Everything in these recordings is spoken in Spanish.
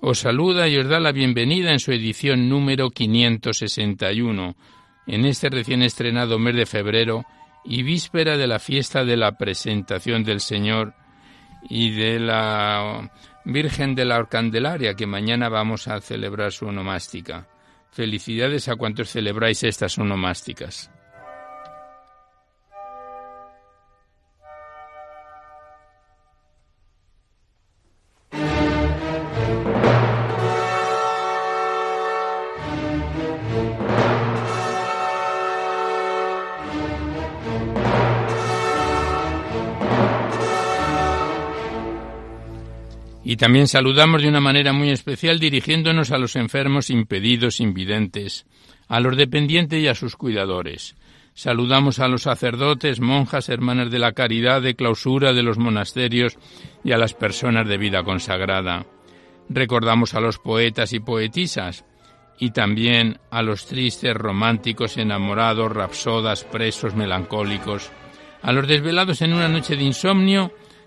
os saluda y os da la bienvenida en su edición número 561, en este recién estrenado mes de febrero y víspera de la fiesta de la presentación del Señor y de la Virgen de la Candelaria, que mañana vamos a celebrar su onomástica. Felicidades a cuantos celebráis estas onomásticas. Y también saludamos de una manera muy especial dirigiéndonos a los enfermos impedidos, invidentes, a los dependientes y a sus cuidadores. Saludamos a los sacerdotes, monjas, hermanas de la caridad, de clausura de los monasterios y a las personas de vida consagrada. Recordamos a los poetas y poetisas y también a los tristes, románticos, enamorados, rapsodas, presos, melancólicos, a los desvelados en una noche de insomnio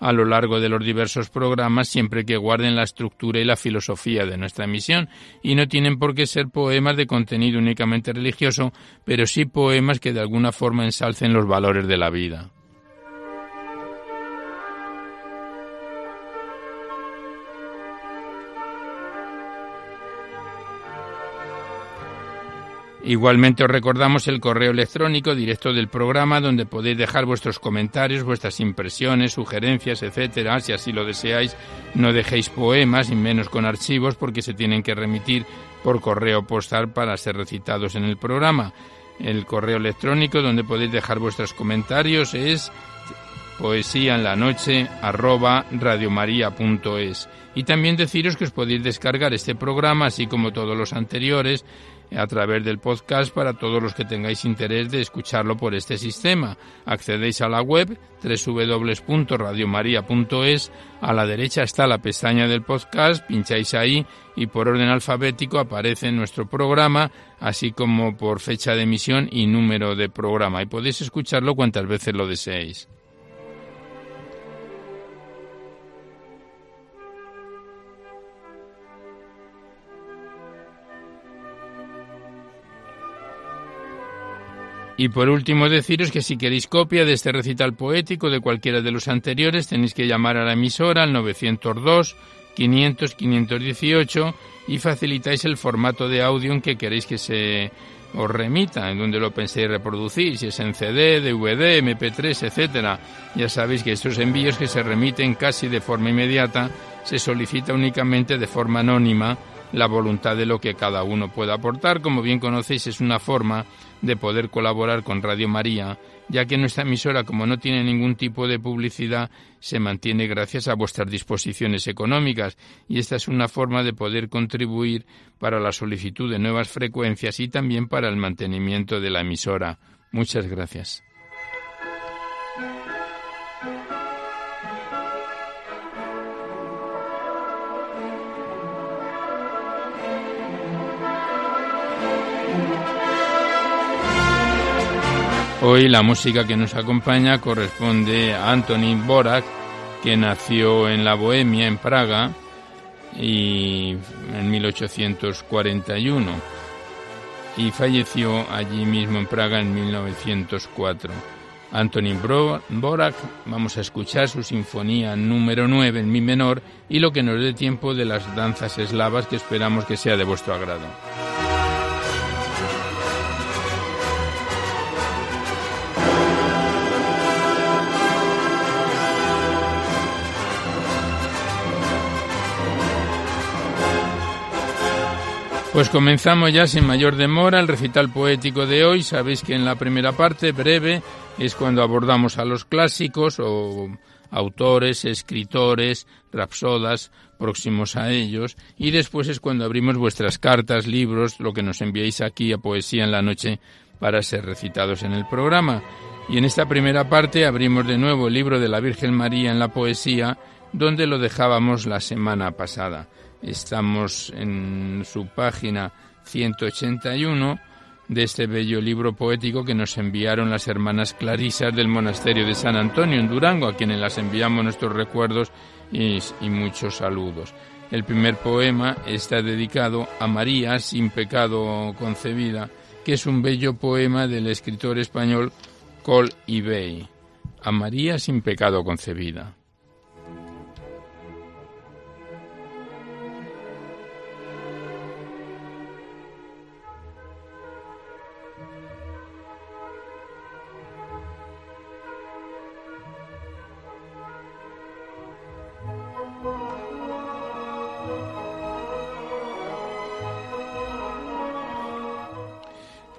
a lo largo de los diversos programas siempre que guarden la estructura y la filosofía de nuestra emisión y no tienen por qué ser poemas de contenido únicamente religioso, pero sí poemas que de alguna forma ensalcen los valores de la vida. Igualmente os recordamos el correo electrónico directo del programa donde podéis dejar vuestros comentarios, vuestras impresiones, sugerencias, etcétera, si así lo deseáis. No dejéis poemas y menos con archivos porque se tienen que remitir por correo postal para ser recitados en el programa. El correo electrónico donde podéis dejar vuestros comentarios es poesía en la noche arroba radiomaria.es y también deciros que os podéis descargar este programa así como todos los anteriores a través del podcast para todos los que tengáis interés de escucharlo por este sistema. Accedéis a la web www.radiomaria.es, a la derecha está la pestaña del podcast, pincháis ahí y por orden alfabético aparece nuestro programa, así como por fecha de emisión y número de programa y podéis escucharlo cuantas veces lo deseéis. Y por último deciros que si queréis copia de este recital poético de cualquiera de los anteriores tenéis que llamar a la emisora al 902 500 518 y facilitáis el formato de audio en que queréis que se os remita, en donde lo penséis reproducir, si es en CD, DVD, MP3, etcétera. Ya sabéis que estos envíos que se remiten casi de forma inmediata se solicita únicamente de forma anónima la voluntad de lo que cada uno pueda aportar. Como bien conocéis, es una forma de poder colaborar con Radio María, ya que nuestra emisora, como no tiene ningún tipo de publicidad, se mantiene gracias a vuestras disposiciones económicas y esta es una forma de poder contribuir para la solicitud de nuevas frecuencias y también para el mantenimiento de la emisora. Muchas gracias. Hoy la música que nos acompaña corresponde a Anthony Borak, que nació en la Bohemia, en Praga, y en 1841 y falleció allí mismo en Praga en 1904. Anthony Borak, vamos a escuchar su sinfonía número 9 en mi menor y lo que nos dé tiempo de las danzas eslavas que esperamos que sea de vuestro agrado. Pues comenzamos ya sin mayor demora el recital poético de hoy. Sabéis que en la primera parte, breve, es cuando abordamos a los clásicos o autores, escritores, rapsodas próximos a ellos, y después es cuando abrimos vuestras cartas, libros, lo que nos enviáis aquí a Poesía en la Noche para ser recitados en el programa. Y en esta primera parte abrimos de nuevo el libro de la Virgen María en la poesía, donde lo dejábamos la semana pasada. Estamos en su página 181 de este bello libro poético que nos enviaron las hermanas Clarisas del Monasterio de San Antonio en Durango, a quienes las enviamos nuestros recuerdos y, muchos saludos. El primer poema está dedicado a María sin pecado concebida, que es un bello poema del escritor español Col Ibey. A María sin pecado concebida.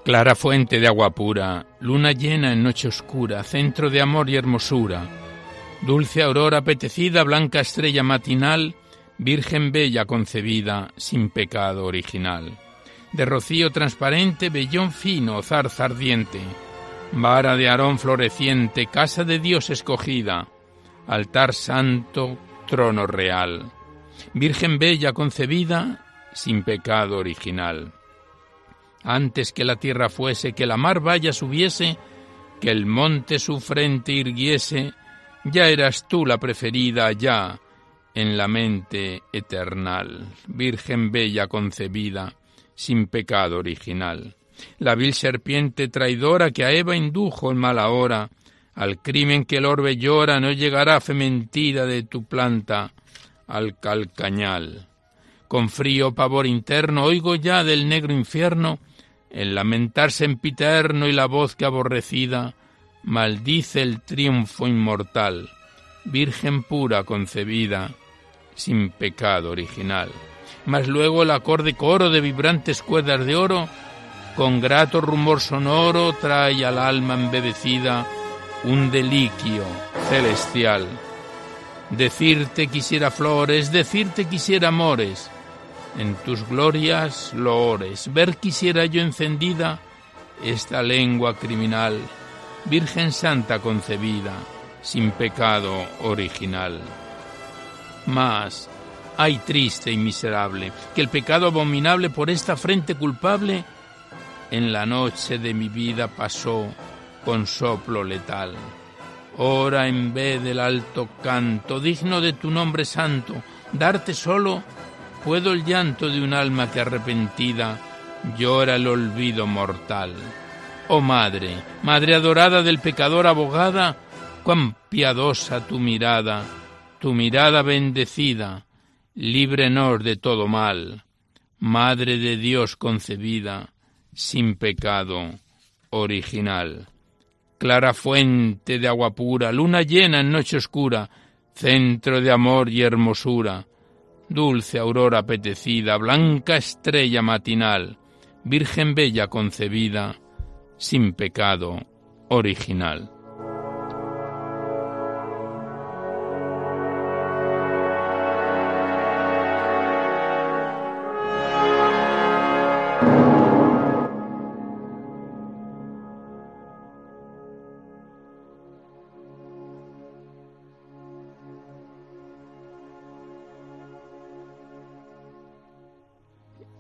Clara fuente de agua pura, luna llena en noche oscura, centro de amor y hermosura, dulce aurora apetecida, blanca estrella matinal, virgen bella concebida, sin pecado original. De rocío transparente, vellón fino, zarza ardiente, vara de arón floreciente, casa de Dios escogida, altar santo, trono real. Virgen bella concebida, sin pecado original antes que la tierra fuese, que la mar vaya subiese, que el monte su frente irguiese, ya eras tú la preferida ya en la mente eternal, Virgen bella concebida, sin pecado original. La vil serpiente traidora que a Eva indujo en mala hora, al crimen que el orbe llora no llegará fementida de tu planta al calcañal. Con frío pavor interno oigo ya del negro infierno el lamentarse empiterno y la voz que aborrecida maldice el triunfo inmortal, Virgen pura concebida, sin pecado original. Mas luego el acorde coro de vibrantes cuerdas de oro, con grato rumor sonoro, trae al alma embebecida un deliquio celestial. Decirte quisiera flores, decirte quisiera amores, en tus glorias loores. Ver quisiera yo encendida esta lengua criminal, Virgen Santa concebida, sin pecado original. Mas, ay triste y miserable, que el pecado abominable por esta frente culpable en la noche de mi vida pasó con soplo letal. Ora en vez del alto canto, digno de tu nombre santo, darte solo puedo el llanto de un alma que arrepentida llora el olvido mortal. Oh Madre, Madre adorada del pecador abogada, cuán piadosa tu mirada, tu mirada bendecida, líbrenos de todo mal, Madre de Dios concebida, sin pecado original. Clara fuente de agua pura, luna llena en noche oscura, centro de amor y hermosura, dulce aurora apetecida, blanca estrella matinal, Virgen bella concebida, sin pecado original.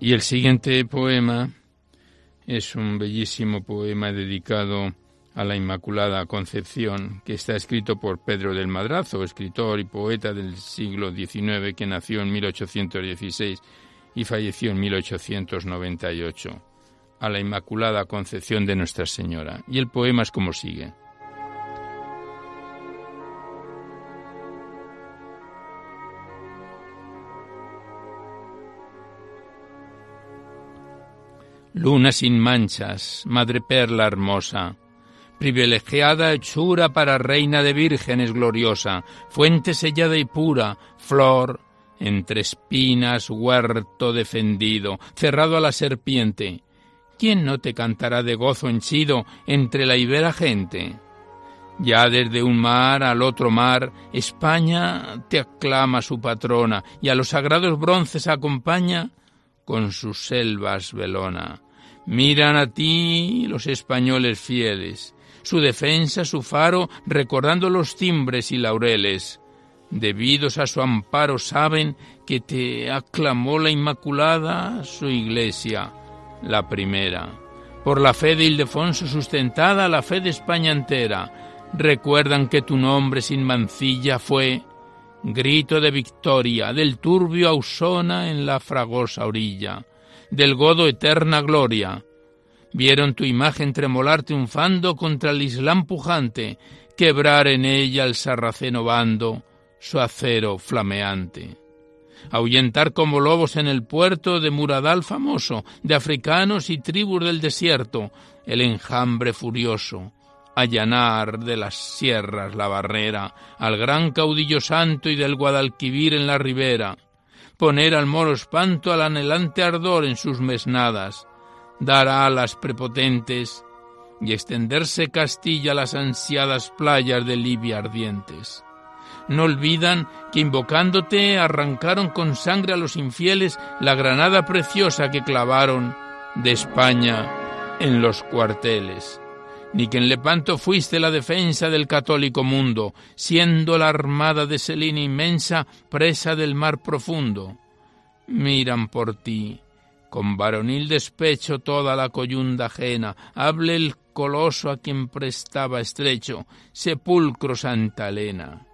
Y el siguiente poema es un bellísimo poema dedicado a la Inmaculada Concepción, que está escrito por Pedro del Madrazo, escritor y poeta del siglo XIX que nació en 1816 y falleció en 1898. A la Inmaculada Concepción de Nuestra Señora. Y el poema es como sigue. Luna sin manchas, madre perla hermosa, privilegiada hechura para reina de vírgenes gloriosa, fuente sellada y pura, flor, entre espinas, huerto defendido, cerrado a la serpiente. ¿Quién no te cantará de gozo henchido entre la ibera gente? Ya desde un mar al otro mar, España te aclama su patrona y a los sagrados bronces acompaña con sus selvas velona. Miran a ti los españoles fieles, su defensa, su faro, recordando los timbres y laureles. Debidos a su amparo saben que te aclamó la Inmaculada, su iglesia, la primera. Por la fe de Ildefonso sustentada la fe de España entera, recuerdan que tu nombre sin mancilla fue grito de victoria del turbio Ausona en la fragosa orilla del godo eterna gloria. Vieron tu imagen tremolar triunfando contra el Islam pujante, quebrar en ella el sarraceno bando, su acero flameante. Ahuyentar como lobos en el puerto de Muradal famoso, de africanos y tribus del desierto, el enjambre furioso, allanar de las sierras la barrera, al gran caudillo santo y del Guadalquivir en la ribera, poner al moro espanto al anhelante ardor en sus mesnadas, dar alas prepotentes y extenderse Castilla a las ansiadas playas de Libia ardientes. No olvidan que invocándote arrancaron con sangre a los infieles la granada preciosa que clavaron de España en los cuarteles ni que en Lepanto fuiste la defensa del católico mundo, siendo la armada de Selina inmensa presa del mar profundo. Miran por ti, con varonil despecho toda la coyunda ajena, hable el coloso a quien prestaba estrecho, sepulcro Santa Elena.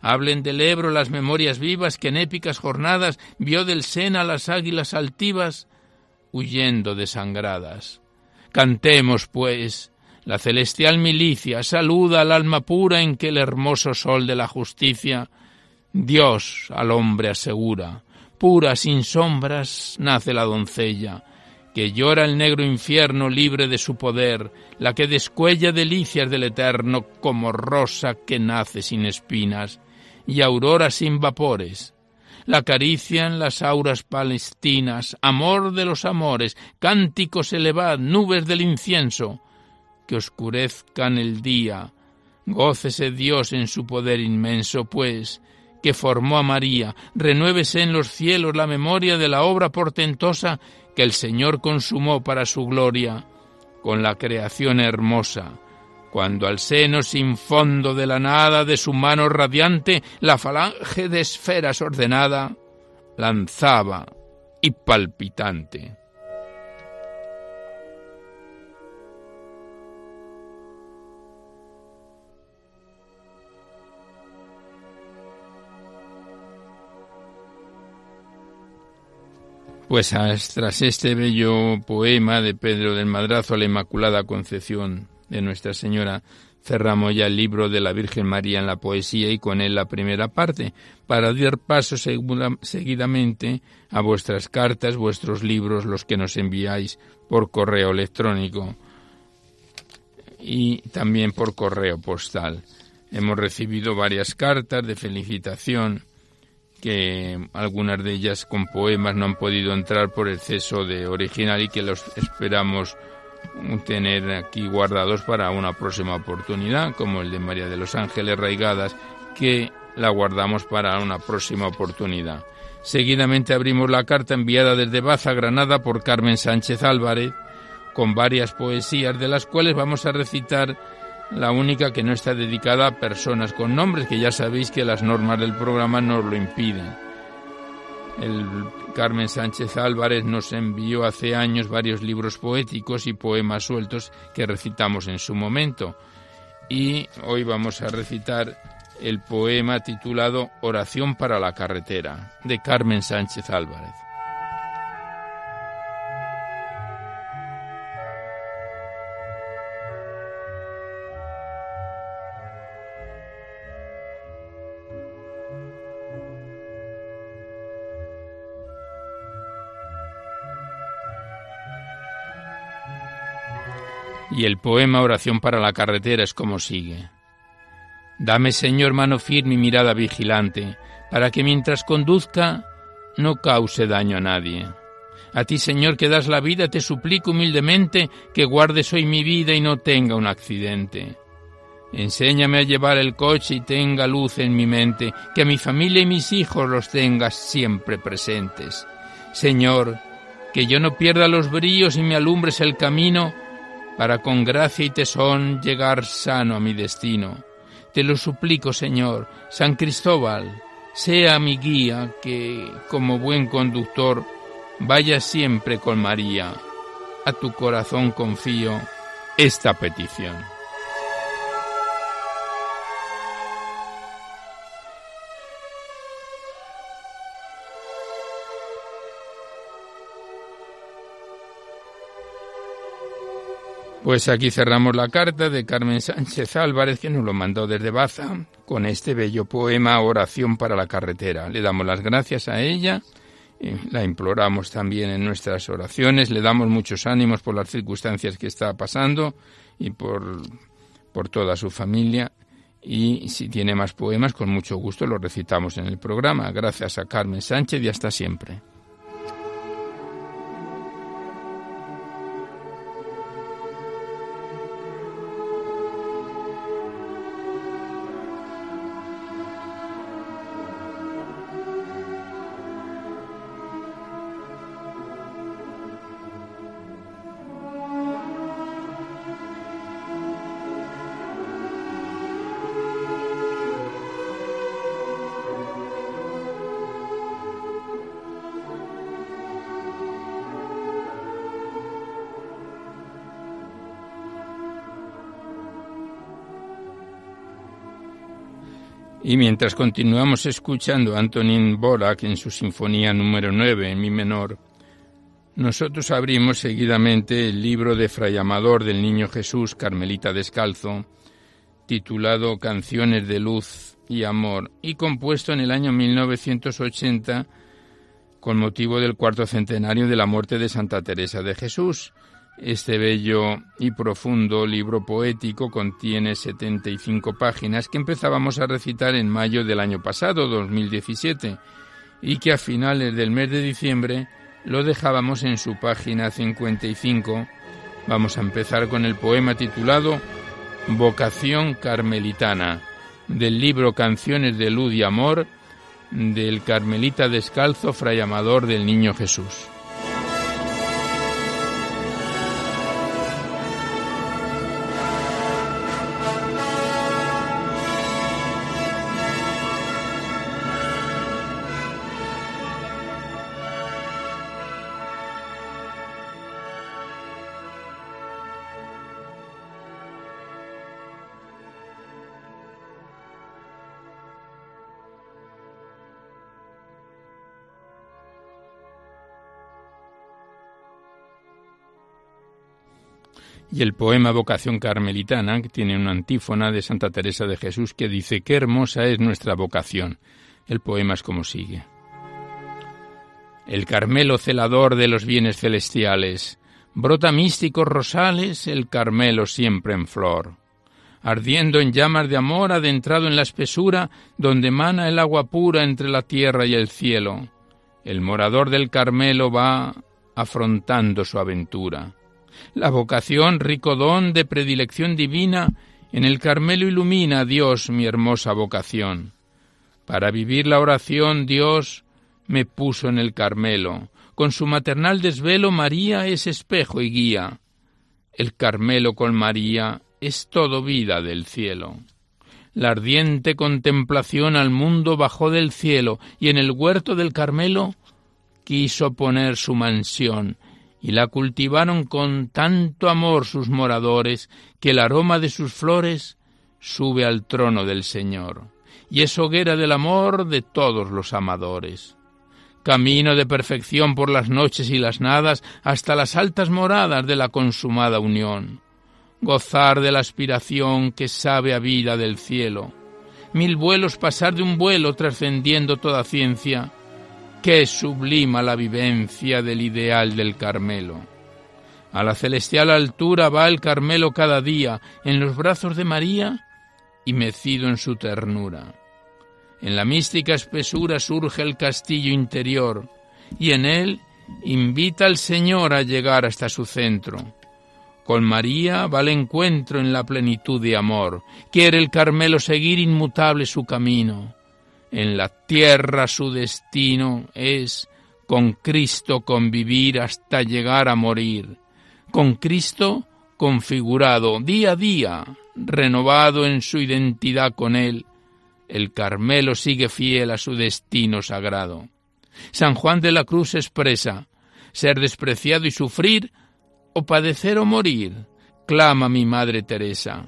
Hablen del Ebro las memorias vivas que en épicas jornadas vio del Sena las águilas altivas huyendo desangradas. Cantemos, pues, la celestial milicia saluda al alma pura en que el hermoso sol de la justicia Dios al hombre asegura. Pura, sin sombras, nace la doncella, que llora el negro infierno libre de su poder, la que descuella delicias del eterno como rosa que nace sin espinas y aurora sin vapores. La acarician las auras palestinas, amor de los amores, cánticos elevad, nubes del incienso, que oscurezcan el día. Gócese Dios en su poder inmenso, pues, que formó a María, renuévese en los cielos la memoria de la obra portentosa que el Señor consumó para su gloria, con la creación hermosa, cuando al seno sin fondo de la nada de su mano radiante la falange de esferas ordenada lanzaba y palpitante. Pues tras este bello poema de Pedro del Madrazo a la Inmaculada Concepción de Nuestra Señora, cerramos ya el libro de la Virgen María en la poesía y con él la primera parte, para dar paso seguidamente a vuestras cartas, vuestros libros, los que nos enviáis por correo electrónico y también por correo postal. Hemos recibido varias cartas de felicitación que algunas de ellas con poemas no han podido entrar por exceso de original y que los esperamos tener aquí guardados para una próxima oportunidad, como el de María de los Ángeles Raigadas, que la guardamos para una próxima oportunidad. Seguidamente abrimos la carta enviada desde Baza, Granada, por Carmen Sánchez Álvarez, con varias poesías, de las cuales vamos a recitar la única que no está dedicada a personas con nombres, que ya sabéis que las normas del programa nos lo impiden. El Carmen Sánchez Álvarez nos envió hace años varios libros poéticos y poemas sueltos que recitamos en su momento. Y hoy vamos a recitar el poema titulado Oración para la carretera, de Carmen Sánchez Álvarez. Y el poema Oración para la carretera es como sigue. Dame, Señor, mano firme y mirada vigilante, para que mientras conduzca no cause daño a nadie. A ti, Señor, que das la vida, te suplico humildemente que guardes hoy mi vida y no tenga un accidente. Enséñame a llevar el coche y tenga luz en mi mente, que a mi familia y mis hijos los tengas siempre presentes. Señor, que yo no pierda los brillos y me alumbres el camino, para con gracia y tesón llegar sano a mi destino. Te lo suplico, Señor, San Cristóbal, sea mi guía, que, como buen conductor, vaya siempre con María. A tu corazón confío esta petición. Pues aquí cerramos la carta de Carmen Sánchez Álvarez, que nos lo mandó desde Baza, con este bello poema Oración para la carretera. Le damos las gracias a ella, la imploramos también en nuestras oraciones, le damos muchos ánimos por las circunstancias que está pasando y por, por toda su familia. Y si tiene más poemas, con mucho gusto los recitamos en el programa. Gracias a Carmen Sánchez y hasta siempre. Y mientras continuamos escuchando a Antonin Borak en su Sinfonía número 9 en mi menor, nosotros abrimos seguidamente el libro de Fray Amador del Niño Jesús, Carmelita Descalzo, titulado Canciones de Luz y Amor, y compuesto en el año 1980 con motivo del cuarto centenario de la muerte de Santa Teresa de Jesús, este bello y profundo libro poético contiene 75 páginas que empezábamos a recitar en mayo del año pasado, 2017, y que a finales del mes de diciembre lo dejábamos en su página 55. Vamos a empezar con el poema titulado Vocación Carmelitana, del libro Canciones de Luz y Amor, del Carmelita Descalzo, Fray Amador del Niño Jesús. Y el poema Vocación Carmelitana, que tiene una antífona de Santa Teresa de Jesús que dice, qué hermosa es nuestra vocación. El poema es como sigue. El Carmelo celador de los bienes celestiales, brota místicos rosales el Carmelo siempre en flor. Ardiendo en llamas de amor, adentrado en la espesura, donde mana el agua pura entre la tierra y el cielo. El morador del Carmelo va afrontando su aventura la vocación, rico don de predilección divina, en el Carmelo ilumina Dios mi hermosa vocación. Para vivir la oración Dios me puso en el Carmelo. Con su maternal desvelo María es espejo y guía. El Carmelo con María es todo vida del cielo. La ardiente contemplación al mundo bajó del cielo y en el huerto del Carmelo quiso poner su mansión, y la cultivaron con tanto amor sus moradores, que el aroma de sus flores sube al trono del Señor, y es hoguera del amor de todos los amadores. Camino de perfección por las noches y las nadas hasta las altas moradas de la consumada unión. Gozar de la aspiración que sabe a vida del cielo. Mil vuelos pasar de un vuelo trascendiendo toda ciencia, que sublima la vivencia del ideal del Carmelo. A la celestial altura va el Carmelo cada día, en los brazos de María y mecido en su ternura. En la mística espesura surge el castillo interior, y en él invita al Señor a llegar hasta su centro. Con María va al encuentro en la plenitud de amor. Quiere el Carmelo seguir inmutable su camino. En la tierra su destino es con Cristo convivir hasta llegar a morir. Con Cristo configurado día a día, renovado en su identidad con Él, el Carmelo sigue fiel a su destino sagrado. San Juan de la Cruz expresa ser despreciado y sufrir, o padecer o morir, clama mi Madre Teresa.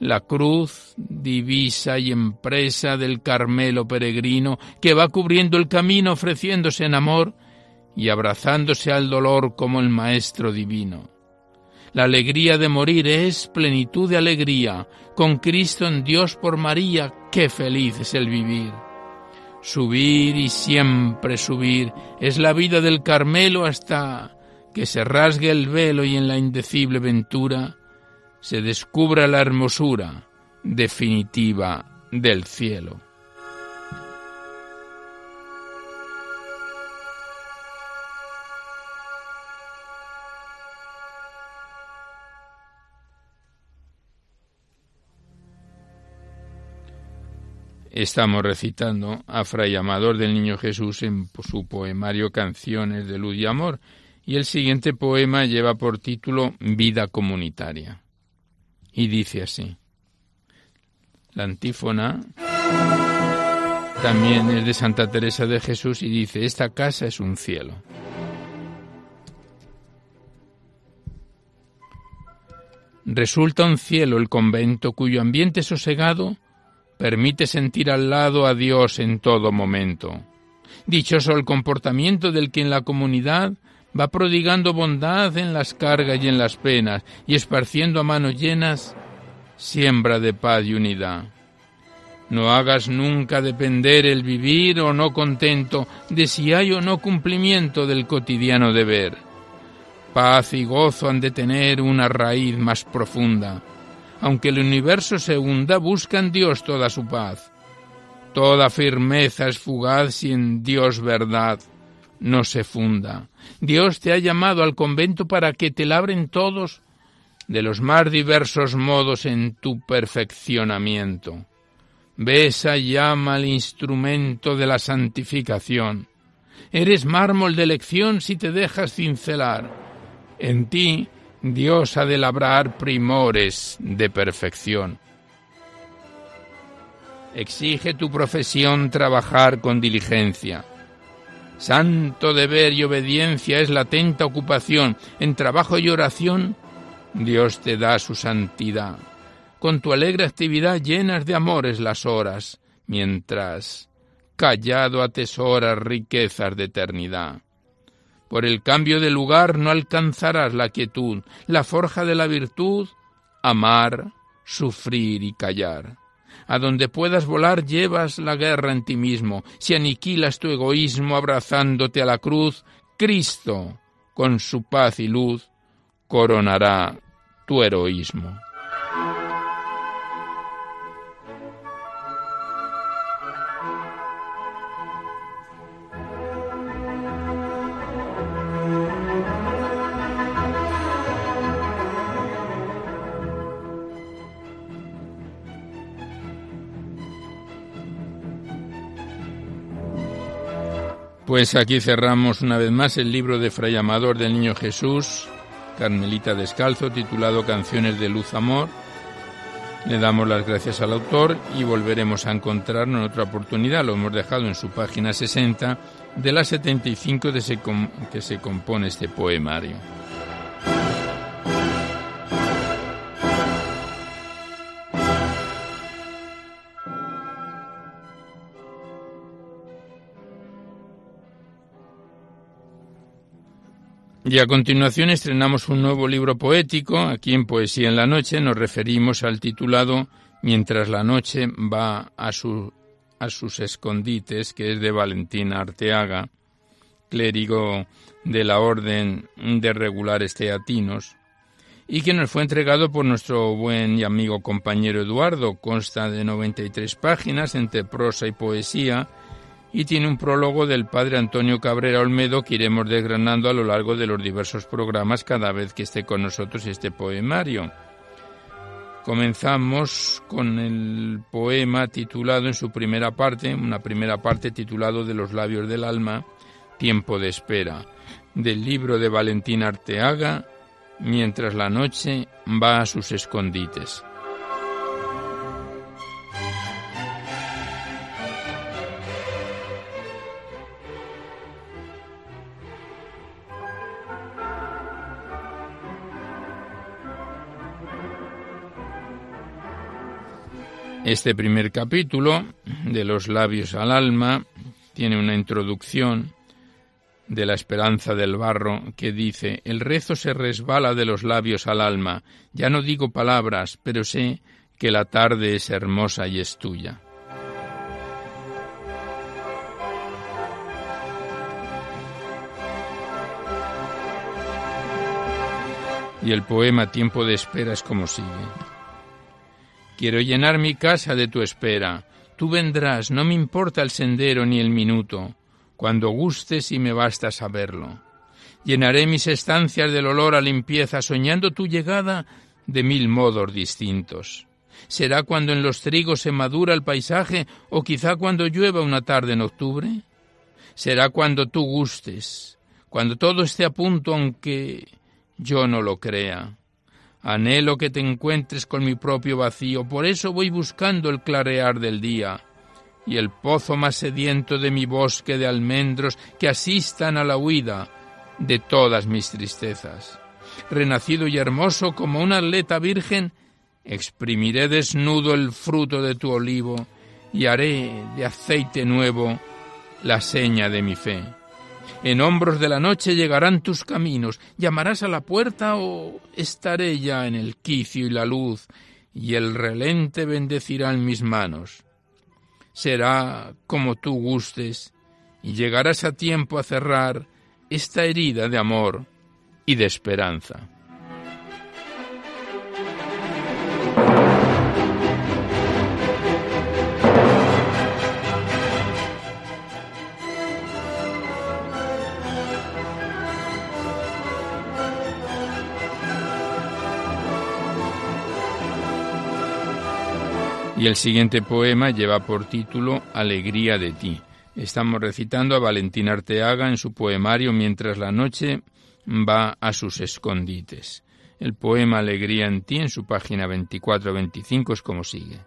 La cruz, divisa y empresa del Carmelo peregrino, que va cubriendo el camino ofreciéndose en amor y abrazándose al dolor como el Maestro Divino. La alegría de morir es plenitud de alegría. Con Cristo en Dios por María, qué feliz es el vivir. Subir y siempre subir es la vida del Carmelo hasta que se rasgue el velo y en la indecible ventura se descubra la hermosura definitiva del cielo. Estamos recitando a Fray Amador del Niño Jesús en su poemario Canciones de Luz y Amor, y el siguiente poema lleva por título Vida Comunitaria. Y dice así. La antífona también es de Santa Teresa de Jesús y dice, esta casa es un cielo. Resulta un cielo el convento cuyo ambiente sosegado permite sentir al lado a Dios en todo momento. Dichoso el comportamiento del que en la comunidad va prodigando bondad en las cargas y en las penas y esparciendo a manos llenas siembra de paz y unidad. No hagas nunca depender el vivir o no contento de si hay o no cumplimiento del cotidiano deber. Paz y gozo han de tener una raíz más profunda aunque el universo se hunda, busca en Dios toda su paz. Toda firmeza es fugaz si en Dios verdad no se funda. Dios te ha llamado al convento para que te labren todos de los más diversos modos en tu perfeccionamiento. Besa llama al instrumento de la santificación. Eres mármol de elección si te dejas cincelar. En ti Dios ha de labrar primores de perfección. Exige tu profesión trabajar con diligencia. Santo deber y obediencia es la atenta ocupación. En trabajo y oración, Dios te da su santidad. Con tu alegre actividad llenas de amores las horas, mientras callado atesoras riquezas de eternidad. Por el cambio de lugar no alcanzarás la quietud, la forja de la virtud, amar, sufrir y callar. A donde puedas volar llevas la guerra en ti mismo. Si aniquilas tu egoísmo abrazándote a la cruz, Cristo, con su paz y luz, coronará tu heroísmo. Pues aquí cerramos una vez más el libro de Fray Amador del Niño Jesús, Carmelita Descalzo, titulado Canciones de Luz Amor. Le damos las gracias al autor y volveremos a encontrarnos en otra oportunidad. Lo hemos dejado en su página 60 de las 75 de que se compone este poemario. Y a continuación estrenamos un nuevo libro poético. Aquí en Poesía en la Noche nos referimos al titulado Mientras la noche va a, a sus escondites, que es de Valentín Arteaga, clérigo de la Orden de Regulares Teatinos, y que nos fue entregado por nuestro buen y amigo compañero Eduardo. Consta de 93 páginas entre prosa y poesía y tiene un prólogo del padre Antonio Cabrera Olmedo que iremos desgranando a lo largo de los diversos programas cada vez que esté con nosotros este poemario. Comenzamos con el poema titulado en su primera parte, una primera parte titulado De los labios del alma, Tiempo de espera, del libro de Valentín Arteaga, Mientras la noche va a sus escondites. Este primer capítulo, de los labios al alma, tiene una introducción de la esperanza del barro que dice, el rezo se resbala de los labios al alma, ya no digo palabras, pero sé que la tarde es hermosa y es tuya. Y el poema Tiempo de espera es como sigue. Quiero llenar mi casa de tu espera. Tú vendrás, no me importa el sendero ni el minuto, cuando gustes y me basta saberlo. Llenaré mis estancias del olor a limpieza, soñando tu llegada de mil modos distintos. ¿Será cuando en los trigos se madura el paisaje o quizá cuando llueva una tarde en octubre? ¿Será cuando tú gustes, cuando todo esté a punto aunque yo no lo crea? Anhelo que te encuentres con mi propio vacío, por eso voy buscando el clarear del día y el pozo más sediento de mi bosque de almendros que asistan a la huida de todas mis tristezas. Renacido y hermoso como un atleta virgen, exprimiré desnudo el fruto de tu olivo y haré de aceite nuevo la seña de mi fe. En hombros de la noche llegarán tus caminos, llamarás a la puerta o estaré ya en el quicio y la luz, y el relente bendecirán mis manos. Será como tú gustes, y llegarás a tiempo a cerrar esta herida de amor y de esperanza. Y el siguiente poema lleva por título Alegría de ti. Estamos recitando a Valentín Arteaga en su poemario Mientras la noche va a sus escondites. El poema Alegría en ti en su página 24-25 es como sigue.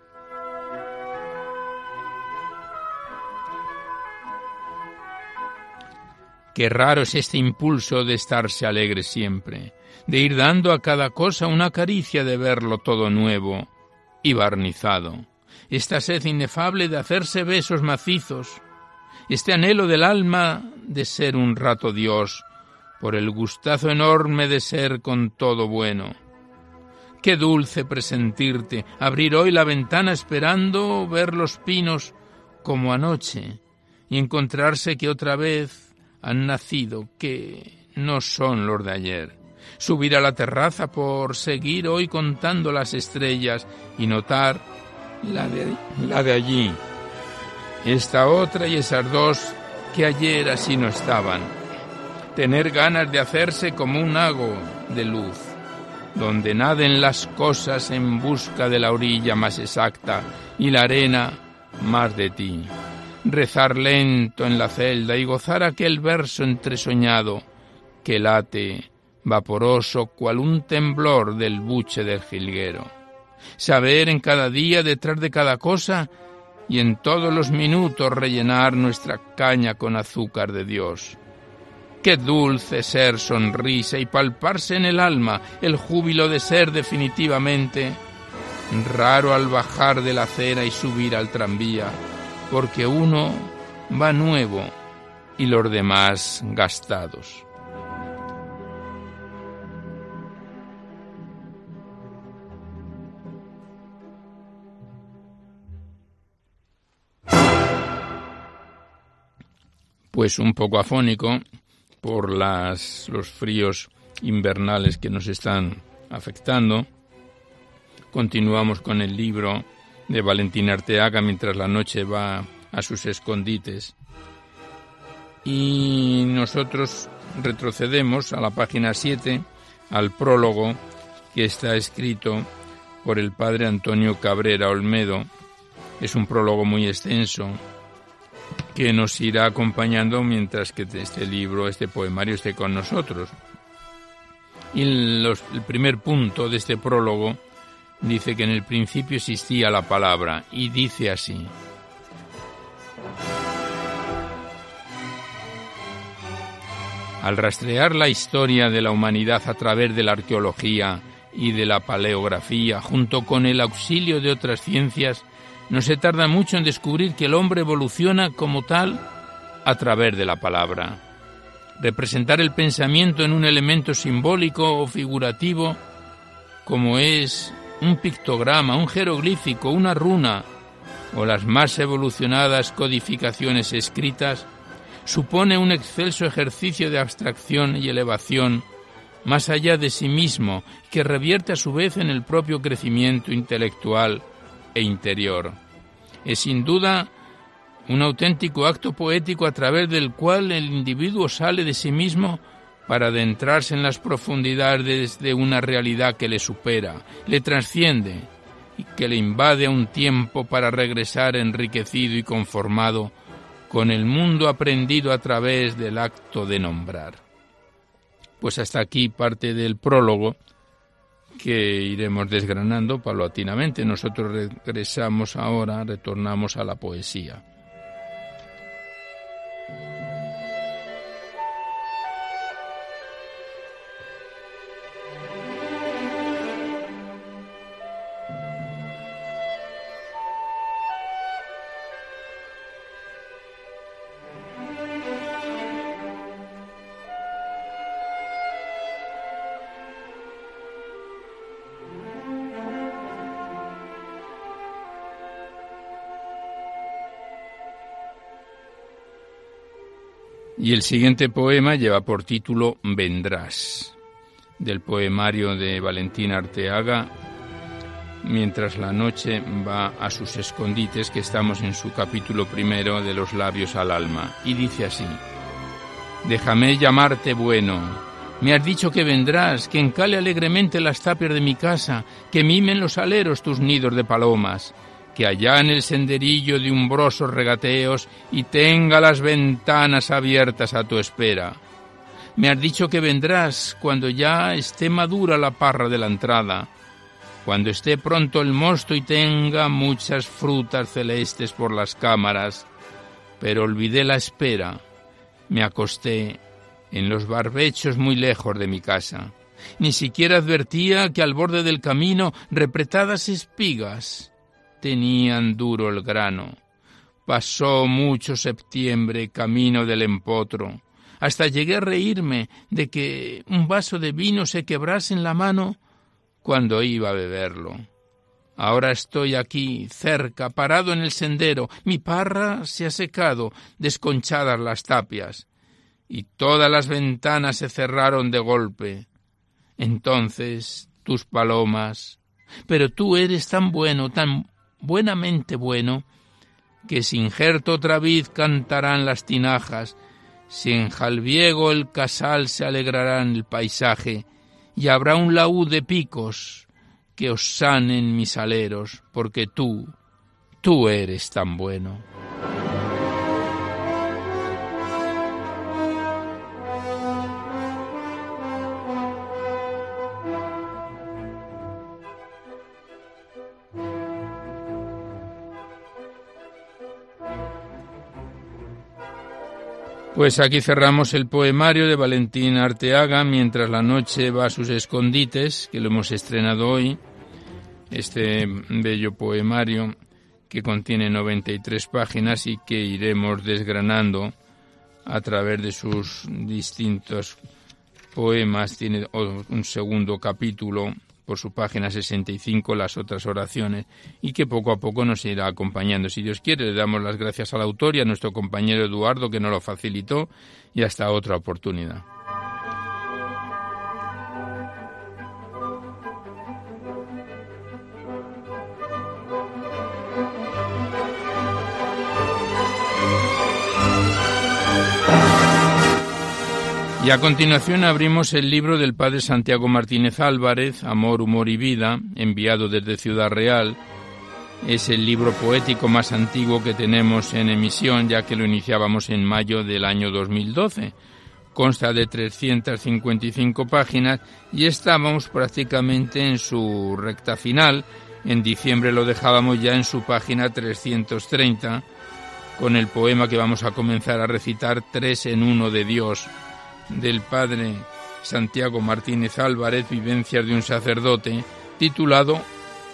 Qué raro es este impulso de estarse alegre siempre, de ir dando a cada cosa una caricia de verlo todo nuevo, y barnizado, esta sed inefable de hacerse besos macizos, este anhelo del alma de ser un rato Dios, por el gustazo enorme de ser con todo bueno. Qué dulce presentirte, abrir hoy la ventana esperando ver los pinos como anoche y encontrarse que otra vez han nacido, que no son los de ayer subir a la terraza por seguir hoy contando las estrellas y notar la de, la de allí, esta otra y esas dos que ayer así no estaban. Tener ganas de hacerse como un lago de luz, donde naden las cosas en busca de la orilla más exacta y la arena más de ti. Rezar lento en la celda y gozar aquel verso entresoñado que late vaporoso cual un temblor del buche del jilguero. saber en cada día detrás de cada cosa y en todos los minutos rellenar nuestra caña con azúcar de Dios. Qué dulce ser sonrisa y palparse en el alma el júbilo de ser definitivamente raro al bajar de la acera y subir al tranvía, porque uno va nuevo y los demás gastados. Pues un poco afónico por los fríos invernales que nos están afectando. Continuamos con el libro de Valentín Arteaga mientras la noche va a sus escondites. Y nosotros retrocedemos a la página 7, al prólogo que está escrito por el padre Antonio Cabrera Olmedo. Es un prólogo muy extenso que nos irá acompañando mientras que este libro, este poemario esté con nosotros. Y el primer punto de este prólogo dice que en el principio existía la palabra y dice así. Al rastrear la historia de la humanidad a través de la arqueología y de la paleografía, junto con el auxilio de otras ciencias, no se tarda mucho en descubrir que el hombre evoluciona como tal a través de la palabra. Representar el pensamiento en un elemento simbólico o figurativo, como es un pictograma, un jeroglífico, una runa o las más evolucionadas codificaciones escritas, supone un excelso ejercicio de abstracción y elevación más allá de sí mismo, que revierte a su vez en el propio crecimiento intelectual e interior. Es sin duda un auténtico acto poético a través del cual el individuo sale de sí mismo para adentrarse en las profundidades de una realidad que le supera, le trasciende y que le invade a un tiempo para regresar enriquecido y conformado con el mundo aprendido a través del acto de nombrar. Pues hasta aquí parte del prólogo que iremos desgranando paulatinamente. Nosotros regresamos ahora, retornamos a la poesía. Y el siguiente poema lleva por título Vendrás, del poemario de Valentín Arteaga, mientras la noche va a sus escondites, que estamos en su capítulo primero de los labios al alma, y dice así, Déjame llamarte bueno, me has dicho que vendrás, que encale alegremente las tapias de mi casa, que mimen los aleros tus nidos de palomas, que allá en el senderillo de umbrosos regateos y tenga las ventanas abiertas a tu espera. Me has dicho que vendrás cuando ya esté madura la parra de la entrada, cuando esté pronto el mosto y tenga muchas frutas celestes por las cámaras, pero olvidé la espera, me acosté en los barbechos muy lejos de mi casa. Ni siquiera advertía que al borde del camino repretadas espigas tenían duro el grano. Pasó mucho septiembre camino del empotro, hasta llegué a reírme de que un vaso de vino se quebrase en la mano cuando iba a beberlo. Ahora estoy aquí, cerca, parado en el sendero, mi parra se ha secado, desconchadas las tapias, y todas las ventanas se cerraron de golpe. Entonces tus palomas, pero tú eres tan bueno, tan buenamente bueno, que sin jerto otra vez cantarán las tinajas, si en Jalviego el casal se alegrará en el paisaje, y habrá un laúd de picos que os sanen mis aleros, porque tú, tú eres tan bueno. Pues aquí cerramos el poemario de Valentín Arteaga mientras la noche va a sus escondites, que lo hemos estrenado hoy, este bello poemario que contiene 93 páginas y que iremos desgranando a través de sus distintos poemas. Tiene un segundo capítulo por su página 65 las otras oraciones y que poco a poco nos irá acompañando. Si Dios quiere, le damos las gracias al autor y a nuestro compañero Eduardo que nos lo facilitó y hasta otra oportunidad. Y a continuación abrimos el libro del padre Santiago Martínez Álvarez, Amor, Humor y Vida, enviado desde Ciudad Real. Es el libro poético más antiguo que tenemos en emisión, ya que lo iniciábamos en mayo del año 2012. Consta de 355 páginas y estábamos prácticamente en su recta final. En diciembre lo dejábamos ya en su página 330 con el poema que vamos a comenzar a recitar, Tres en uno de Dios del padre Santiago Martínez Álvarez, Vivencias de un sacerdote, titulado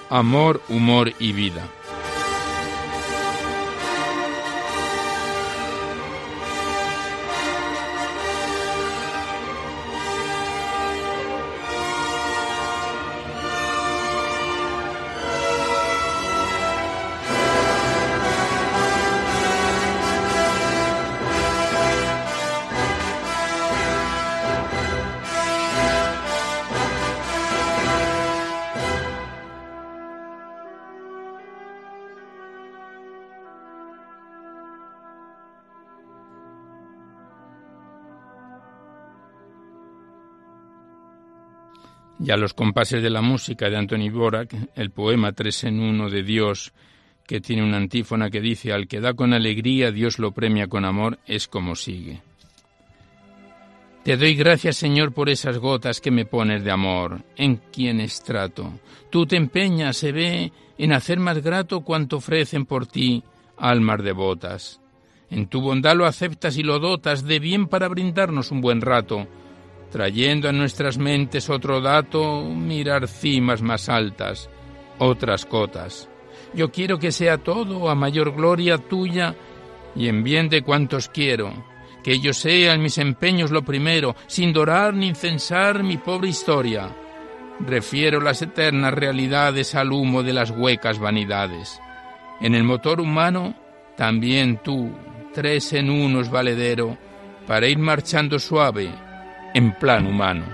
Amor, Humor y Vida. Y a los compases de la música de Anthony Borak, el poema Tres en uno de Dios, que tiene una antífona que dice, al que da con alegría, Dios lo premia con amor, es como sigue. Te doy gracias, Señor, por esas gotas que me pones de amor, en quienes trato. Tú te empeñas, se ve, en hacer más grato cuanto ofrecen por ti almas devotas. En tu bondad lo aceptas y lo dotas de bien para brindarnos un buen rato, trayendo a nuestras mentes otro dato, mirar cimas más altas, otras cotas. Yo quiero que sea todo a mayor gloria tuya y en bien de cuantos quiero, que ellos sean mis empeños lo primero, sin dorar ni incensar mi pobre historia. Refiero las eternas realidades al humo de las huecas vanidades. En el motor humano, también tú, tres en unos valedero, para ir marchando suave, en plan humano.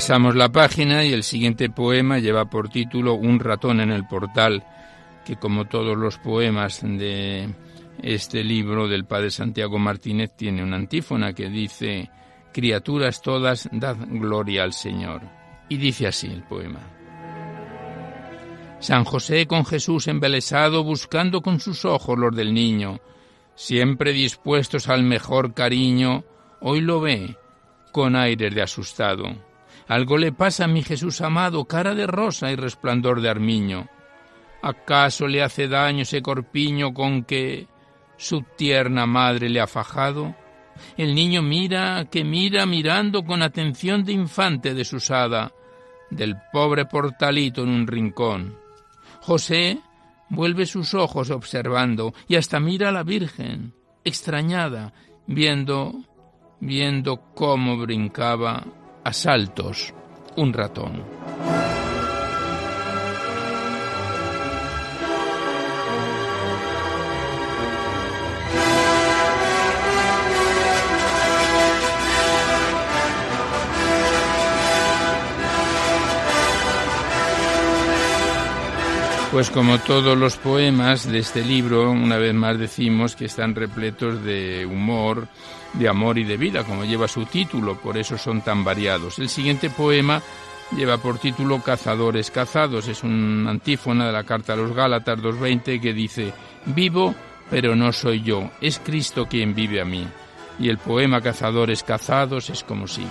Pasamos la página y el siguiente poema lleva por título Un ratón en el portal, que como todos los poemas de este libro del padre Santiago Martínez tiene una antífona que dice Criaturas todas, dad gloria al Señor. Y dice así el poema. San José con Jesús embelesado, buscando con sus ojos los del niño, siempre dispuestos al mejor cariño, hoy lo ve con aires de asustado algo le pasa a mi Jesús amado, cara de rosa y resplandor de armiño. ¿Acaso le hace daño ese corpiño con que su tierna madre le ha fajado? El niño mira, que mira mirando con atención de infante desusada, del pobre portalito en un rincón. José vuelve sus ojos observando y hasta mira a la Virgen, extrañada, viendo, viendo cómo brincaba Asaltos, un ratón. Pues como todos los poemas de este libro, una vez más decimos que están repletos de humor, de amor y de vida, como lleva su título, por eso son tan variados. El siguiente poema lleva por título Cazadores cazados, es un antífona de la carta a los Gálatas 2.20 que dice, vivo, pero no soy yo, es Cristo quien vive a mí. Y el poema Cazadores cazados es como sigue.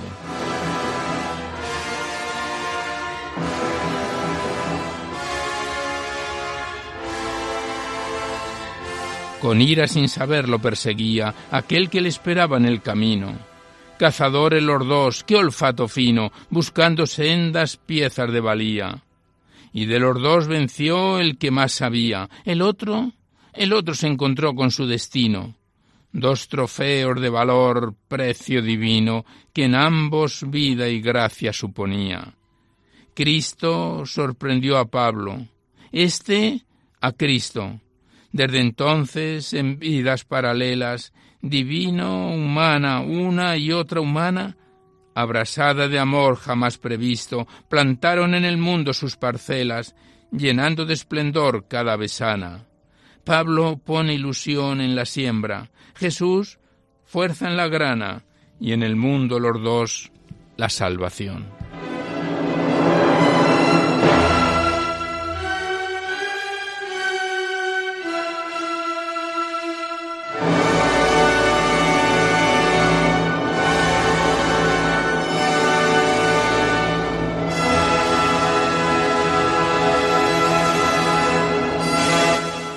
Con ira sin saberlo perseguía aquel que le esperaba en el camino. Cazadores los dos, qué olfato fino, buscando sendas piezas de valía. Y de los dos venció el que más sabía. El otro, el otro se encontró con su destino. Dos trofeos de valor, precio divino, que en ambos vida y gracia suponía. Cristo sorprendió a Pablo, este a Cristo, desde entonces, en vidas paralelas, divino, humana, una y otra humana, abrasada de amor jamás previsto, plantaron en el mundo sus parcelas, llenando de esplendor cada besana. Pablo pone ilusión en la siembra, Jesús fuerza en la grana, y en el mundo los dos la salvación.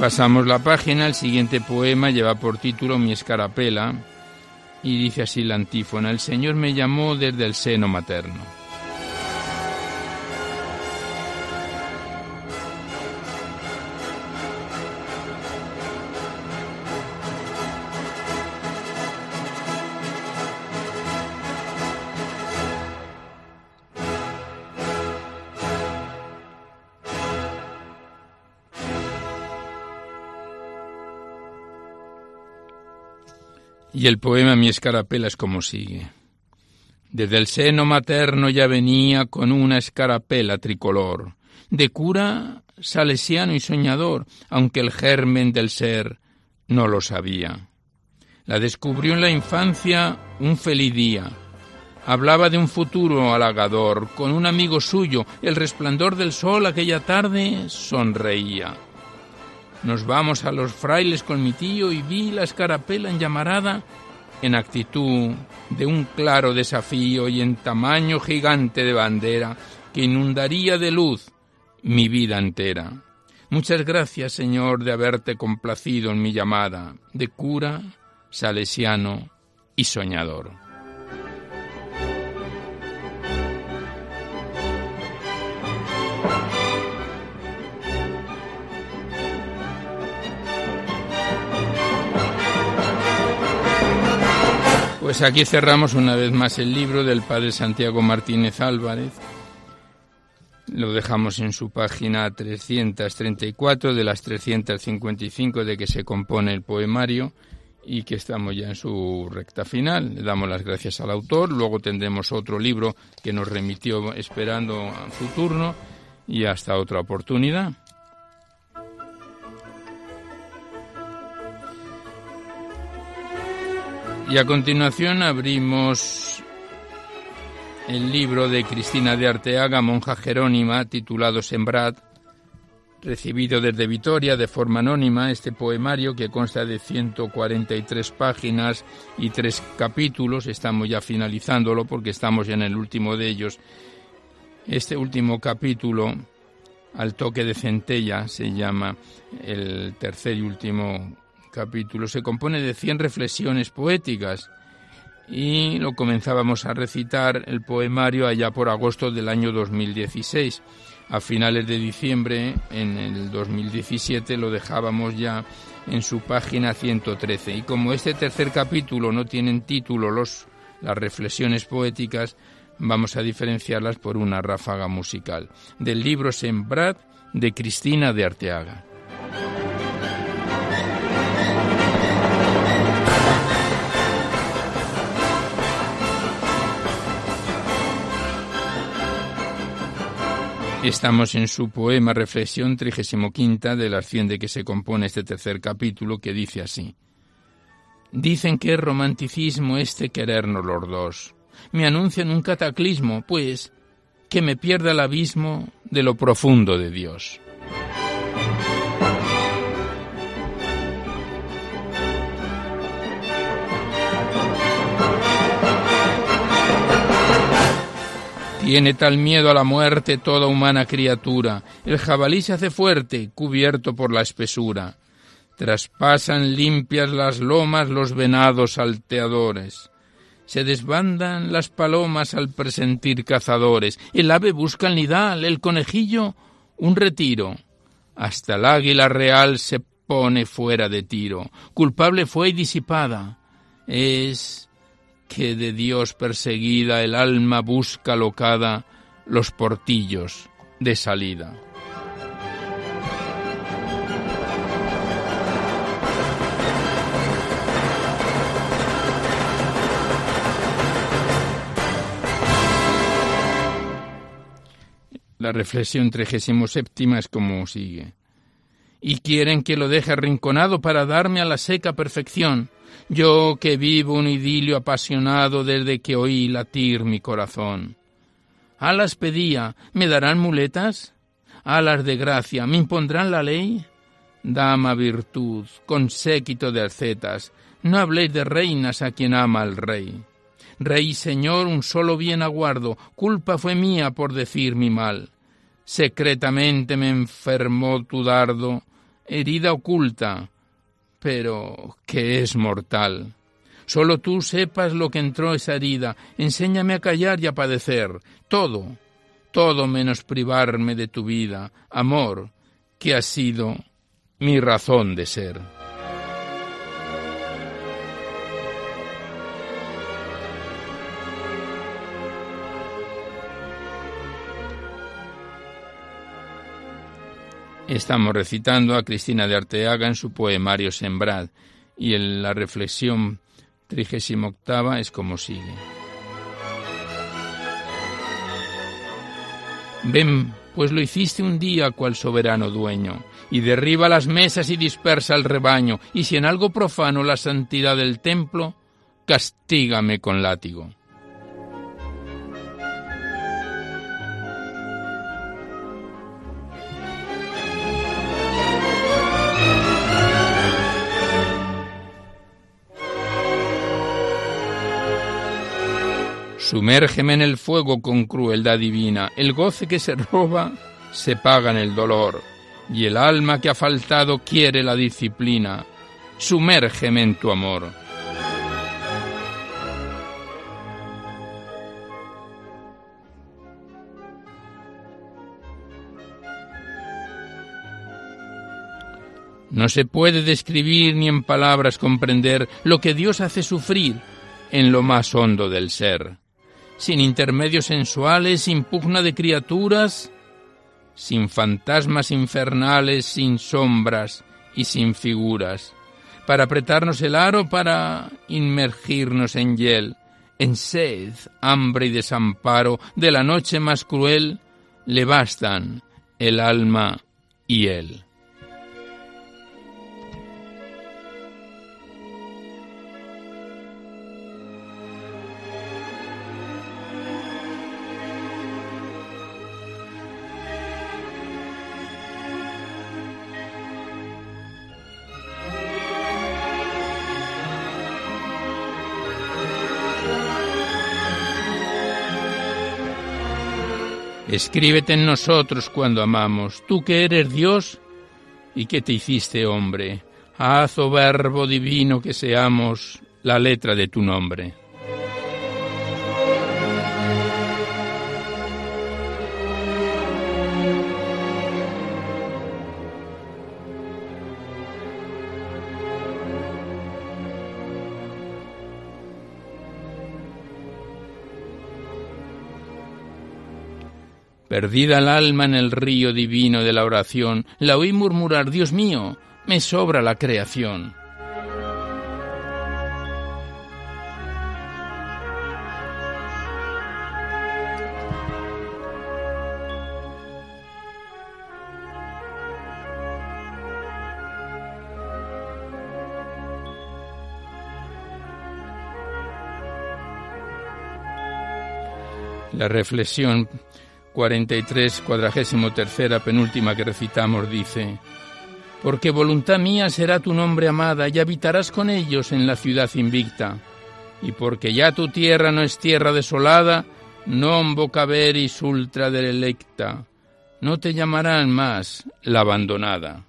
Pasamos la página, el siguiente poema lleva por título Mi escarapela y dice así la antífona, El Señor me llamó desde el seno materno. Y el poema Mi escarapela es como sigue. Desde el seno materno ya venía con una escarapela tricolor, de cura salesiano y soñador, aunque el germen del ser no lo sabía. La descubrió en la infancia un feliz día. Hablaba de un futuro halagador, con un amigo suyo, el resplandor del sol aquella tarde sonreía. Nos vamos a los frailes con mi tío y vi la escarapela en llamarada en actitud de un claro desafío y en tamaño gigante de bandera que inundaría de luz mi vida entera. Muchas gracias, Señor, de haberte complacido en mi llamada de cura, salesiano y soñador. Pues aquí cerramos una vez más el libro del padre Santiago Martínez Álvarez. Lo dejamos en su página 334 de las 355 de que se compone el poemario y que estamos ya en su recta final. Le damos las gracias al autor, luego tendremos otro libro que nos remitió esperando su turno y hasta otra oportunidad. Y a continuación abrimos el libro de Cristina de Arteaga, monja jerónima, titulado Sembrad, recibido desde Vitoria de forma anónima, este poemario que consta de 143 páginas y tres capítulos, estamos ya finalizándolo porque estamos ya en el último de ellos. Este último capítulo, al toque de centella, se llama el tercer y último capítulo se compone de 100 reflexiones poéticas y lo comenzábamos a recitar el poemario allá por agosto del año 2016. A finales de diciembre, en el 2017, lo dejábamos ya en su página 113. Y como este tercer capítulo no tienen título los, las reflexiones poéticas, vamos a diferenciarlas por una ráfaga musical. Del libro Sembrad de Cristina de Arteaga. Estamos en su poema Reflexión 35 de las 100 de que se compone este tercer capítulo que dice así. Dicen que es romanticismo este querernos los dos. Me anuncian un cataclismo, pues, que me pierda el abismo de lo profundo de Dios. Tiene tal miedo a la muerte toda humana criatura. El jabalí se hace fuerte, cubierto por la espesura. Traspasan limpias las lomas los venados salteadores. Se desbandan las palomas al presentir cazadores. El ave busca el nidal, el conejillo un retiro. Hasta el águila real se pone fuera de tiro. Culpable fue y disipada. Es que de Dios perseguida el alma busca locada los portillos de salida. La reflexión trigésimo séptima es como sigue. Y quieren que lo deje arrinconado para darme a la seca perfección yo que vivo un idilio apasionado desde que oí latir mi corazón. Alas pedía, ¿me darán muletas? Alas de gracia, ¿me impondrán la ley? Dama virtud, séquito de alcetas, no habléis de reinas a quien ama al rey. Rey señor, un solo bien aguardo, culpa fue mía por decir mi mal. Secretamente me enfermó tu dardo, herida oculta, pero que es mortal. Solo tú sepas lo que entró esa herida, enséñame a callar y a padecer, todo, todo menos privarme de tu vida, amor, que ha sido mi razón de ser. Estamos recitando a Cristina de Arteaga en su poemario Sembrad y en la reflexión trigésima octava es como sigue. Ven, pues lo hiciste un día cual soberano dueño, y derriba las mesas y dispersa el rebaño, y si en algo profano la santidad del templo, castígame con látigo. Sumérgeme en el fuego con crueldad divina. El goce que se roba se paga en el dolor. Y el alma que ha faltado quiere la disciplina. Sumérgeme en tu amor. No se puede describir ni en palabras comprender lo que Dios hace sufrir en lo más hondo del ser sin intermedios sensuales, sin pugna de criaturas, sin fantasmas infernales, sin sombras y sin figuras, para apretarnos el aro, para inmergirnos en hiel, en sed, hambre y desamparo de la noche más cruel, le bastan el alma y él. Escríbete en nosotros cuando amamos, tú que eres Dios y que te hiciste hombre. Haz, oh verbo divino, que seamos la letra de tu nombre. Perdida el alma en el río divino de la oración, la oí murmurar, Dios mío, me sobra la creación. La reflexión 43, cuadragésimo tercera, penúltima que recitamos, dice, Porque voluntad mía será tu nombre amada y habitarás con ellos en la ciudad invicta. Y porque ya tu tierra no es tierra desolada, non vocaveris ultra delecta, no te llamarán más la abandonada.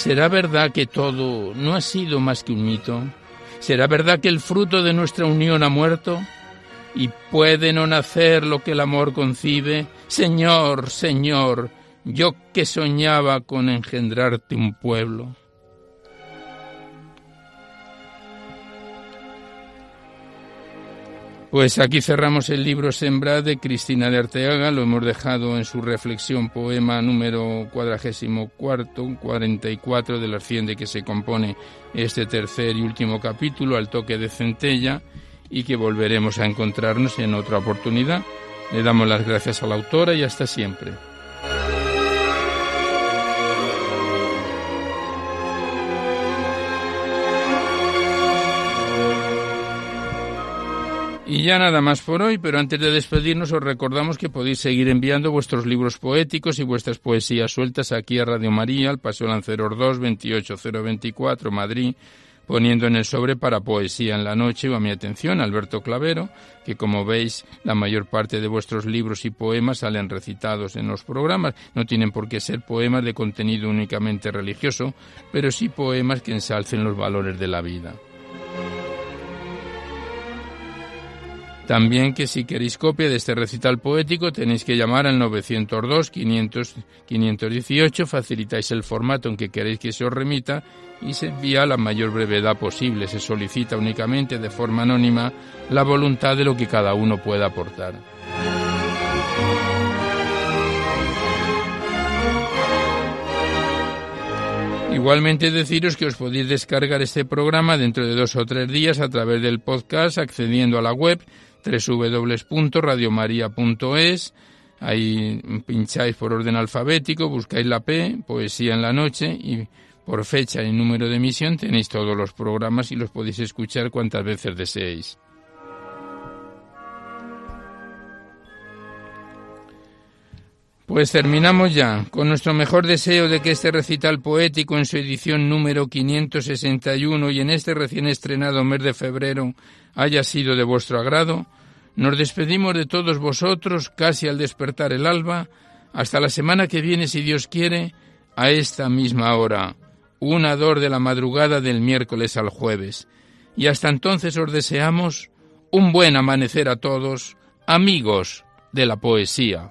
¿Será verdad que todo no ha sido más que un mito? ¿Será verdad que el fruto de nuestra unión ha muerto? ¿Y puede no nacer lo que el amor concibe? Señor, Señor, yo que soñaba con engendrarte un pueblo. Pues aquí cerramos el libro Sembra de Cristina de Arteaga, lo hemos dejado en su reflexión poema número cuadragésimo cuarto, 44 de la 100 de que se compone este tercer y último capítulo, al toque de centella, y que volveremos a encontrarnos en otra oportunidad. Le damos las gracias a la autora y hasta siempre. Y ya nada más por hoy, pero antes de despedirnos os recordamos que podéis seguir enviando vuestros libros poéticos y vuestras poesías sueltas aquí a Radio María, al Paseo Lanceros 2, 28024, Madrid, poniendo en el sobre para Poesía en la Noche o a mi atención, Alberto Clavero, que como veis la mayor parte de vuestros libros y poemas salen recitados en los programas. No tienen por qué ser poemas de contenido únicamente religioso, pero sí poemas que ensalcen los valores de la vida. También que si queréis copia de este recital poético tenéis que llamar al 902 500 518, facilitáis el formato en que queréis que se os remita y se envía a la mayor brevedad posible. Se solicita únicamente de forma anónima la voluntad de lo que cada uno pueda aportar. Igualmente deciros que os podéis descargar este programa dentro de dos o tres días a través del podcast accediendo a la web www.radiomaria.es. Ahí pincháis por orden alfabético, buscáis la P, Poesía en la Noche, y por fecha y número de emisión tenéis todos los programas y los podéis escuchar cuantas veces deseéis. Pues terminamos ya, con nuestro mejor deseo de que este recital poético en su edición número 561 y en este recién estrenado mes de febrero haya sido de vuestro agrado, nos despedimos de todos vosotros casi al despertar el alba, hasta la semana que viene, si Dios quiere, a esta misma hora, una dor de la madrugada del miércoles al jueves. Y hasta entonces os deseamos un buen amanecer a todos, amigos de la poesía.